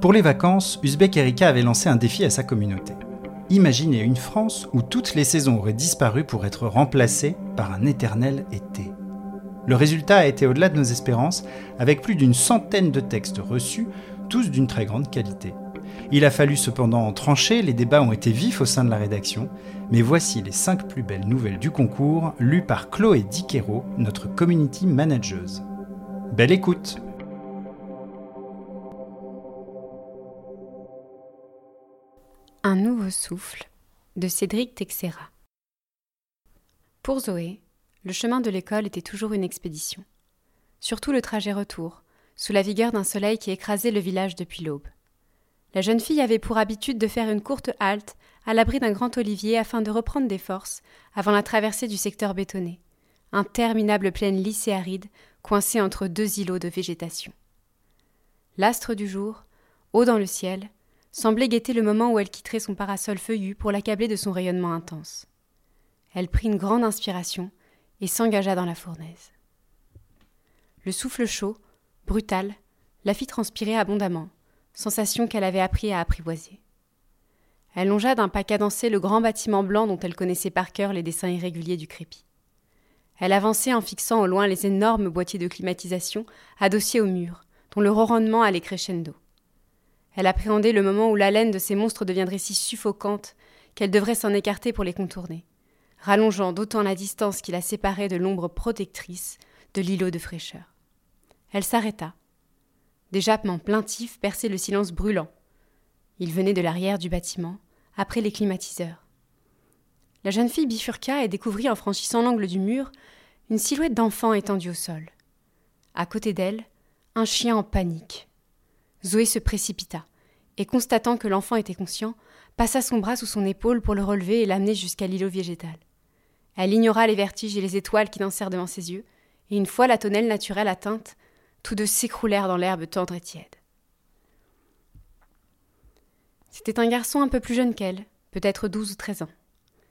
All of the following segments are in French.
Pour les vacances, Uzbek Erika avait lancé un défi à sa communauté. Imaginez une France où toutes les saisons auraient disparu pour être remplacées par un éternel été. Le résultat a été au-delà de nos espérances, avec plus d'une centaine de textes reçus, tous d'une très grande qualité. Il a fallu cependant trancher, les débats ont été vifs au sein de la rédaction, mais voici les 5 plus belles nouvelles du concours, lues par Chloé Diquero, notre community manageuse. Belle écoute Un nouveau souffle de Cédric Texera. Pour Zoé, le chemin de l'école était toujours une expédition. Surtout le trajet retour, sous la vigueur d'un soleil qui écrasait le village depuis l'aube. La jeune fille avait pour habitude de faire une courte halte à l'abri d'un grand olivier afin de reprendre des forces avant la traversée du secteur bétonné, interminable plaine lisse et aride coincée entre deux îlots de végétation. L'astre du jour, haut dans le ciel, semblait guetter le moment où elle quitterait son parasol feuillu pour l'accabler de son rayonnement intense. Elle prit une grande inspiration et s'engagea dans la fournaise. Le souffle chaud, brutal, la fit transpirer abondamment, sensation qu'elle avait appris à apprivoiser. Elle longea d'un pas cadencé le grand bâtiment blanc dont elle connaissait par cœur les dessins irréguliers du crépi. Elle avançait en fixant au loin les énormes boîtiers de climatisation adossés au mur, dont le ronronnement allait crescendo. Elle appréhendait le moment où l'haleine de ces monstres deviendrait si suffocante qu'elle devrait s'en écarter pour les contourner, rallongeant d'autant la distance qui la séparait de l'ombre protectrice de l'îlot de fraîcheur. Elle s'arrêta. Des jappements plaintifs perçaient le silence brûlant. Ils venaient de l'arrière du bâtiment, après les climatiseurs. La jeune fille bifurqua et découvrit en franchissant l'angle du mur une silhouette d'enfant étendue au sol. À côté d'elle, un chien en panique. Zoé se précipita, et constatant que l'enfant était conscient, passa son bras sous son épaule pour le relever et l'amener jusqu'à l'îlot végétal. Elle ignora les vertiges et les étoiles qui dansèrent devant ses yeux, et une fois la tonnelle naturelle atteinte, tous deux s'écroulèrent dans l'herbe tendre et tiède. C'était un garçon un peu plus jeune qu'elle, peut-être douze ou treize ans.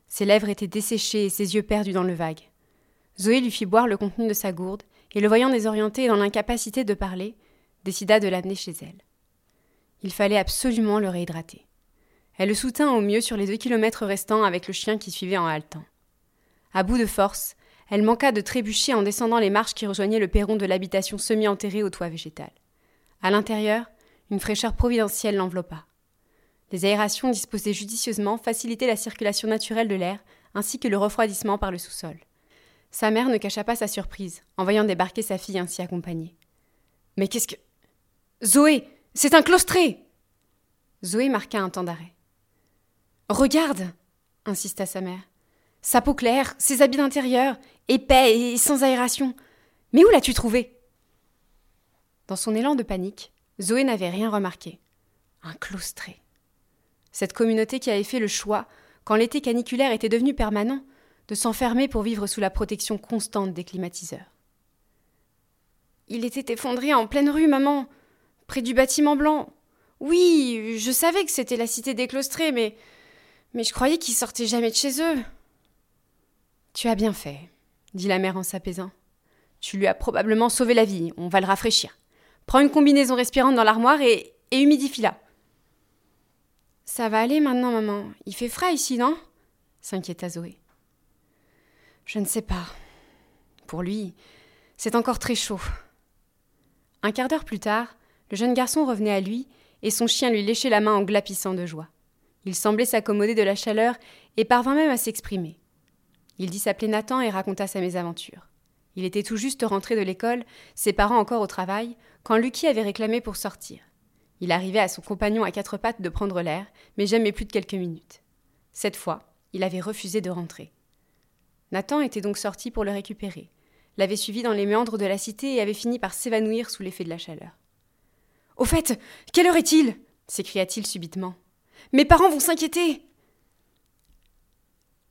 Ses lèvres étaient desséchées et ses yeux perdus dans le vague. Zoé lui fit boire le contenu de sa gourde, et le voyant désorienté et dans l'incapacité de parler, décida de l'amener chez elle. Il fallait absolument le réhydrater. Elle le soutint au mieux sur les deux kilomètres restants avec le chien qui suivait en haletant. À bout de force, elle manqua de trébucher en descendant les marches qui rejoignaient le perron de l'habitation semi-enterrée au toit végétal. À l'intérieur, une fraîcheur providentielle l'enveloppa. Les aérations disposées judicieusement facilitaient la circulation naturelle de l'air ainsi que le refroidissement par le sous-sol. Sa mère ne cacha pas sa surprise en voyant débarquer sa fille ainsi accompagnée. Mais qu'est-ce que. Zoé C'est un claustré Zoé marqua un temps d'arrêt. Regarde insista sa mère. Sa peau claire, ses habits d'intérieur, épais et sans aération. Mais où l'as-tu trouvé Dans son élan de panique, Zoé n'avait rien remarqué. Un claustré. Cette communauté qui avait fait le choix, quand l'été caniculaire était devenu permanent, de s'enfermer pour vivre sous la protection constante des climatiseurs. Il était effondré en pleine rue, maman, près du bâtiment blanc. Oui, je savais que c'était la cité des clostrés, mais. Mais je croyais qu'ils sortaient jamais de chez eux. Tu as bien fait, dit la mère en s'apaisant. Tu lui as probablement sauvé la vie, on va le rafraîchir. Prends une combinaison respirante dans l'armoire et, et humidifie-la. Ça va aller maintenant, maman. Il fait frais ici, non? s'inquiéta Zoé. Je ne sais pas. Pour lui, c'est encore très chaud. Un quart d'heure plus tard, le jeune garçon revenait à lui, et son chien lui léchait la main en glapissant de joie. Il semblait s'accommoder de la chaleur et parvint même à s'exprimer. Il dit s'appeler Nathan et raconta sa mésaventure. Il était tout juste rentré de l'école, ses parents encore au travail, quand Lucky avait réclamé pour sortir. Il arrivait à son compagnon à quatre pattes de prendre l'air, mais jamais plus de quelques minutes. Cette fois, il avait refusé de rentrer. Nathan était donc sorti pour le récupérer l'avait suivi dans les méandres de la cité et avait fini par s'évanouir sous l'effet de la chaleur. Au fait, quelle heure est-il? s'écria-t-il subitement. Mes parents vont s'inquiéter.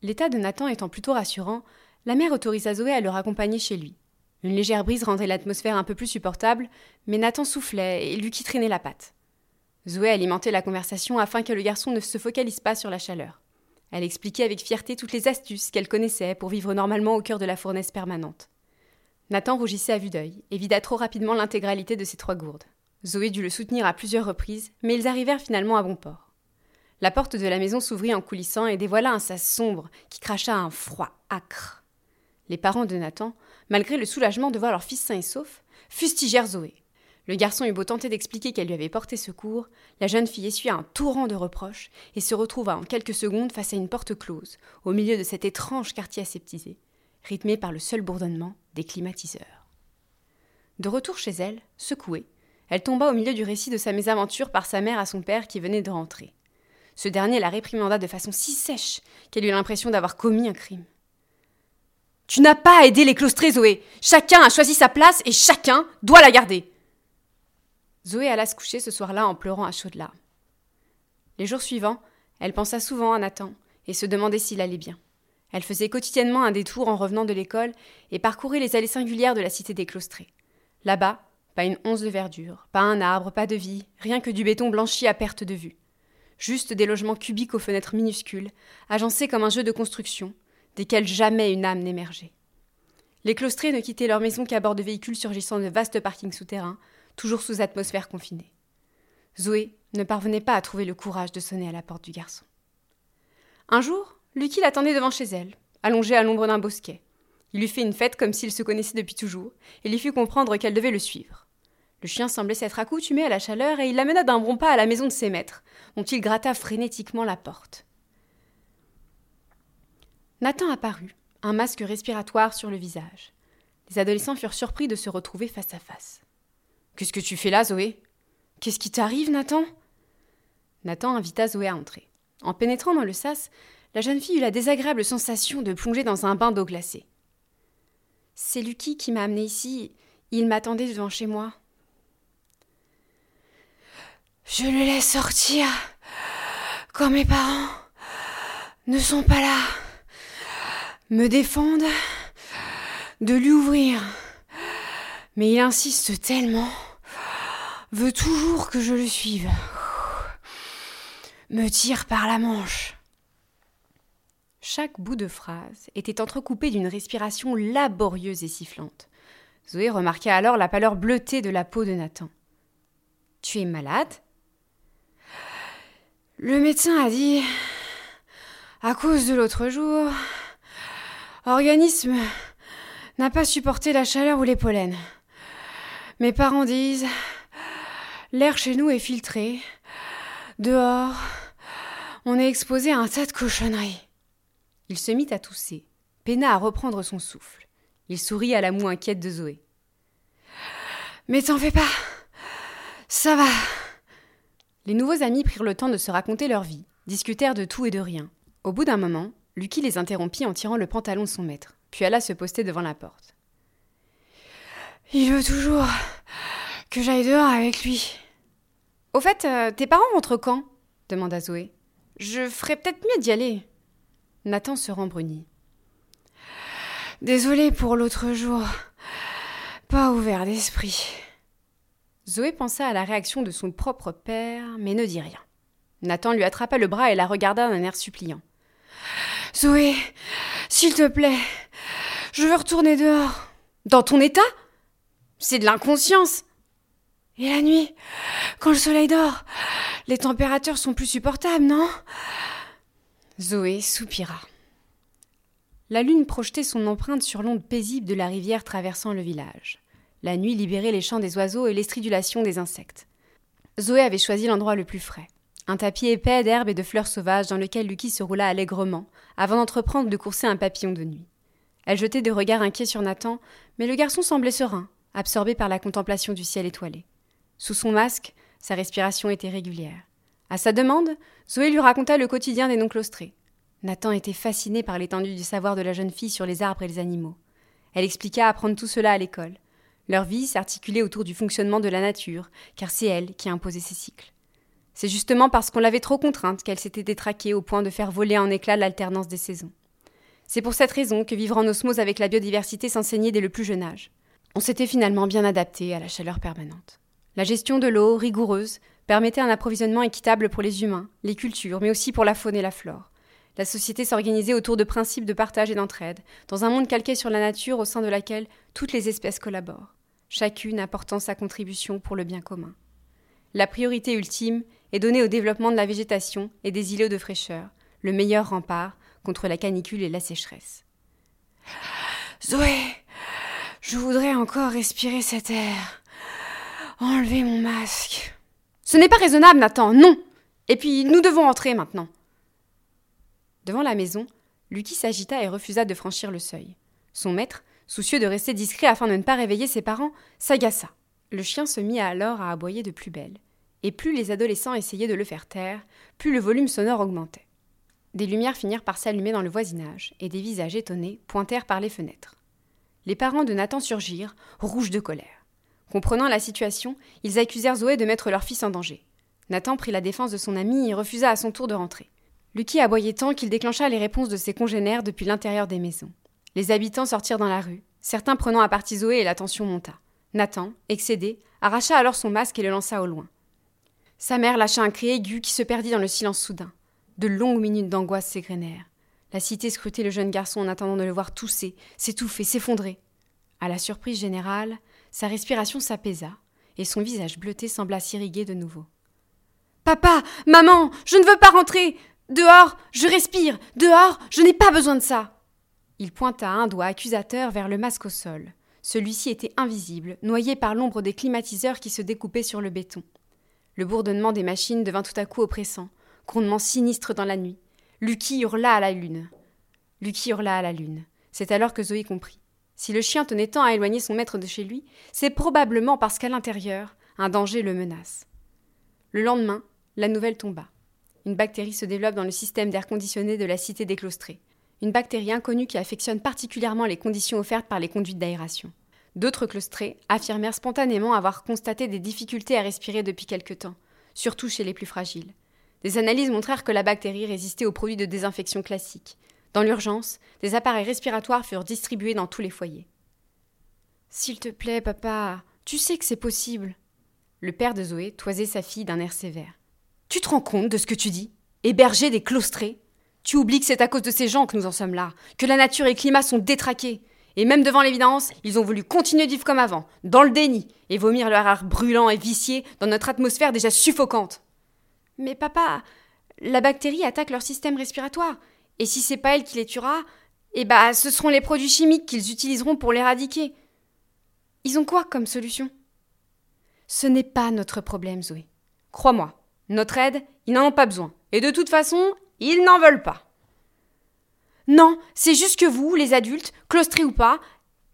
L'état de Nathan étant plutôt rassurant, la mère autorisa Zoé à le raccompagner chez lui. Une légère brise rendait l'atmosphère un peu plus supportable, mais Nathan soufflait et lui qui traînait la patte. Zoé alimentait la conversation afin que le garçon ne se focalise pas sur la chaleur. Elle expliquait avec fierté toutes les astuces qu'elle connaissait pour vivre normalement au cœur de la fournaise permanente. Nathan rougissait à vue d'œil et vida trop rapidement l'intégralité de ses trois gourdes. Zoé dut le soutenir à plusieurs reprises, mais ils arrivèrent finalement à bon port. La porte de la maison s'ouvrit en coulissant et dévoila un sas sombre qui cracha un froid âcre. Les parents de Nathan, malgré le soulagement de voir leur fils sain et sauf, fustigèrent Zoé. Le garçon eut beau tenter d'expliquer qu'elle lui avait porté secours, la jeune fille essuya un torrent de reproches et se retrouva en quelques secondes face à une porte close, au milieu de cet étrange quartier aseptisé, rythmé par le seul bourdonnement des climatiseurs. De retour chez elle, secouée, elle tomba au milieu du récit de sa mésaventure par sa mère à son père qui venait de rentrer. Ce dernier la réprimanda de façon si sèche qu'elle eut l'impression d'avoir commis un crime. Tu n'as pas à aider les claustrés, Zoé. Chacun a choisi sa place et chacun doit la garder. Zoé alla se coucher ce soir-là en pleurant à chaudes larmes. Les jours suivants, elle pensa souvent à Nathan et se demandait s'il allait bien. Elle faisait quotidiennement un détour en revenant de l'école et parcourait les allées singulières de la cité des Clostrés. Là-bas, pas une once de verdure, pas un arbre, pas de vie, rien que du béton blanchi à perte de vue. Juste des logements cubiques aux fenêtres minuscules, agencés comme un jeu de construction, desquels jamais une âme n'émergeait. Les Clostrés ne quittaient leur maison qu'à bord de véhicules surgissant de vastes parkings souterrains, toujours sous atmosphère confinée. Zoé ne parvenait pas à trouver le courage de sonner à la porte du garçon. Un jour, Lucky l'attendait devant chez elle, allongée à l'ombre d'un bosquet. Il lui fit une fête comme s'ils se connaissaient depuis toujours, et lui fit comprendre qu'elle devait le suivre. Le chien semblait s'être accoutumé à la chaleur et il l'amena d'un bon pas à la maison de ses maîtres, dont il gratta frénétiquement la porte. Nathan apparut, un masque respiratoire sur le visage. Les adolescents furent surpris de se retrouver face à face. Qu'est-ce que tu fais là, Zoé? Qu'est-ce qui t'arrive, Nathan? Nathan invita Zoé à entrer. En pénétrant dans le sas, la jeune fille eut la désagréable sensation de plonger dans un bain d'eau glacée. C'est Lucky qui m'a amené ici. Il m'attendait devant chez moi. Je le laisse sortir quand mes parents ne sont pas là. Me défendent de lui ouvrir. Mais il insiste tellement veut toujours que je le suive. Me tire par la manche. Chaque bout de phrase était entrecoupé d'une respiration laborieuse et sifflante. Zoé remarqua alors la pâleur bleutée de la peau de Nathan. Tu es malade? Le médecin a dit, à cause de l'autre jour, organisme n'a pas supporté la chaleur ou les pollens. Mes parents disent L'air chez nous est filtré. Dehors, on est exposé à un tas de cochonneries. Il se mit à tousser, peina à reprendre son souffle. Il sourit à la moue inquiète de Zoé. Mais t'en fais pas Ça va Les nouveaux amis prirent le temps de se raconter leur vie, discutèrent de tout et de rien. Au bout d'un moment, Lucky les interrompit en tirant le pantalon de son maître, puis alla se poster devant la porte. Il veut toujours que j'aille dehors avec lui. Au fait, euh, tes parents rentrent quand? demanda Zoé. Je ferais peut-être mieux d'y aller. Nathan se rembrunit. Désolé pour l'autre jour. Pas ouvert d'esprit. Zoé pensa à la réaction de son propre père, mais ne dit rien. Nathan lui attrapa le bras et la regarda d'un air suppliant. Zoé, s'il te plaît, je veux retourner dehors. Dans ton état? C'est de l'inconscience. Et la nuit, quand le soleil dort, les températures sont plus supportables, non? Zoé soupira. La lune projetait son empreinte sur l'onde paisible de la rivière traversant le village. La nuit libérait les chants des oiseaux et l'estridulation des insectes. Zoé avait choisi l'endroit le plus frais. Un tapis épais d'herbes et de fleurs sauvages dans lequel Lucky se roula allègrement, avant d'entreprendre de courser un papillon de nuit. Elle jetait des regards inquiets sur Nathan, mais le garçon semblait serein, absorbé par la contemplation du ciel étoilé. Sous son masque, sa respiration était régulière. À sa demande, Zoé lui raconta le quotidien des non-claustrés. Nathan était fasciné par l'étendue du savoir de la jeune fille sur les arbres et les animaux. Elle expliqua apprendre tout cela à l'école. Leur vie s'articulait autour du fonctionnement de la nature, car c'est elle qui imposait ses cycles. C'est justement parce qu'on l'avait trop contrainte qu'elle s'était détraquée au point de faire voler en éclats l'alternance des saisons. C'est pour cette raison que vivre en osmose avec la biodiversité s'enseignait dès le plus jeune âge. On s'était finalement bien adapté à la chaleur permanente. La gestion de l'eau, rigoureuse, permettait un approvisionnement équitable pour les humains, les cultures, mais aussi pour la faune et la flore. La société s'organisait autour de principes de partage et d'entraide, dans un monde calqué sur la nature au sein de laquelle toutes les espèces collaborent, chacune apportant sa contribution pour le bien commun. la priorité ultime est donnée au développement de la végétation et des îlots de fraîcheur, le meilleur rempart contre la canicule et la sécheresse. Zoé, je voudrais encore respirer cet air. Enlever mon masque. Ce n'est pas raisonnable, Nathan, non. Et puis, nous devons entrer maintenant. Devant la maison, Lucky s'agita et refusa de franchir le seuil. Son maître, soucieux de rester discret afin de ne pas réveiller ses parents, s'agaça. Le chien se mit alors à aboyer de plus belle. Et plus les adolescents essayaient de le faire taire, plus le volume sonore augmentait. Des lumières finirent par s'allumer dans le voisinage, et des visages étonnés pointèrent par les fenêtres. Les parents de Nathan surgirent, rouges de colère. Comprenant la situation, ils accusèrent Zoé de mettre leur fils en danger. Nathan prit la défense de son ami et refusa à son tour de rentrer. Lucky aboyait tant qu'il déclencha les réponses de ses congénères depuis l'intérieur des maisons. Les habitants sortirent dans la rue, certains prenant à partie Zoé et la tension monta. Nathan, excédé, arracha alors son masque et le lança au loin. Sa mère lâcha un cri aigu qui se perdit dans le silence soudain. De longues minutes d'angoisse s'égrenèrent. La cité scrutait le jeune garçon en attendant de le voir tousser, s'étouffer, s'effondrer. À la surprise générale, sa respiration s'apaisa, et son visage bleuté sembla s'irriguer de nouveau. Papa, maman, je ne veux pas rentrer. Dehors, je respire. Dehors, je n'ai pas besoin de ça. Il pointa un doigt accusateur vers le masque au sol. Celui-ci était invisible, noyé par l'ombre des climatiseurs qui se découpaient sur le béton. Le bourdonnement des machines devint tout à coup oppressant grondement sinistre dans la nuit. Lucky hurla à la lune. Lucky hurla à la lune. C'est alors que Zoé comprit. Si le chien tenait tant à éloigner son maître de chez lui, c'est probablement parce qu'à l'intérieur, un danger le menace. Le lendemain, la nouvelle tomba. Une bactérie se développe dans le système d'air conditionné de la cité déclostrée. Une bactérie inconnue qui affectionne particulièrement les conditions offertes par les conduites d'aération. D'autres claustrés affirmèrent spontanément avoir constaté des difficultés à respirer depuis quelque temps, surtout chez les plus fragiles. Des analyses montrèrent que la bactérie résistait aux produits de désinfection classiques. Dans l'urgence, des appareils respiratoires furent distribués dans tous les foyers. S'il te plaît, papa, tu sais que c'est possible. Le père de Zoé toisait sa fille d'un air sévère. Tu te rends compte de ce que tu dis? Héberger des claustrés Tu oublies que c'est à cause de ces gens que nous en sommes là, que la nature et le climat sont détraqués. Et même devant l'évidence, ils ont voulu continuer de vivre comme avant, dans le déni, et vomir leur air brûlant et vicié dans notre atmosphère déjà suffocante. Mais papa, la bactérie attaque leur système respiratoire. Et si c'est pas elle qui les tuera, eh bah ce seront les produits chimiques qu'ils utiliseront pour l'éradiquer. Ils ont quoi comme solution? Ce n'est pas notre problème, Zoé. Crois-moi, notre aide, ils n'en ont pas besoin. Et de toute façon, ils n'en veulent pas. Non, c'est juste que vous, les adultes, claustrés ou pas,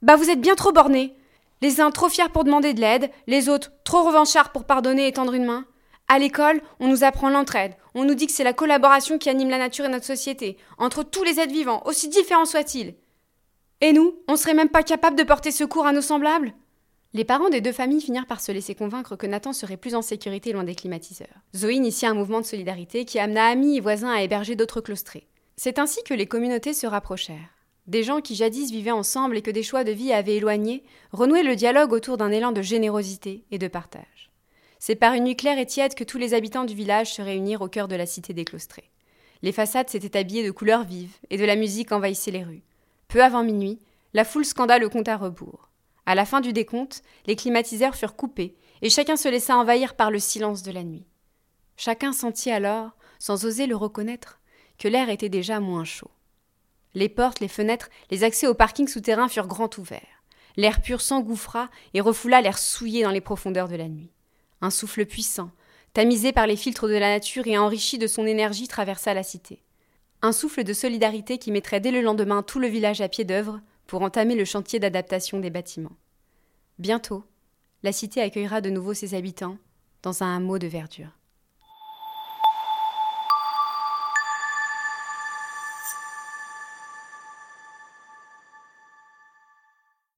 bah vous êtes bien trop bornés. Les uns trop fiers pour demander de l'aide, les autres trop revanchards pour pardonner et tendre une main. À l'école, on nous apprend l'entraide. On nous dit que c'est la collaboration qui anime la nature et notre société, entre tous les êtres vivants, aussi différents soient-ils. Et nous, on serait même pas capable de porter secours à nos semblables? Les parents des deux familles finirent par se laisser convaincre que Nathan serait plus en sécurité loin des climatiseurs. Zoé initia un mouvement de solidarité qui amena amis et voisins à héberger d'autres claustrés. C'est ainsi que les communautés se rapprochèrent. Des gens qui jadis vivaient ensemble et que des choix de vie avaient éloignés renouaient le dialogue autour d'un élan de générosité et de partage. C'est par une nuit claire et tiède que tous les habitants du village se réunirent au cœur de la cité déclostrée. Les façades s'étaient habillées de couleurs vives et de la musique envahissait les rues. Peu avant minuit, la foule scanda le compte à rebours. À la fin du décompte, les climatiseurs furent coupés et chacun se laissa envahir par le silence de la nuit. Chacun sentit alors, sans oser le reconnaître, que l'air était déjà moins chaud. Les portes, les fenêtres, les accès au parking souterrain furent grands ouverts. L'air pur s'engouffra et refoula l'air souillé dans les profondeurs de la nuit. Un souffle puissant, tamisé par les filtres de la nature et enrichi de son énergie, traversa la cité. Un souffle de solidarité qui mettrait dès le lendemain tout le village à pied d'œuvre pour entamer le chantier d'adaptation des bâtiments. Bientôt, la cité accueillera de nouveau ses habitants dans un hameau de verdure.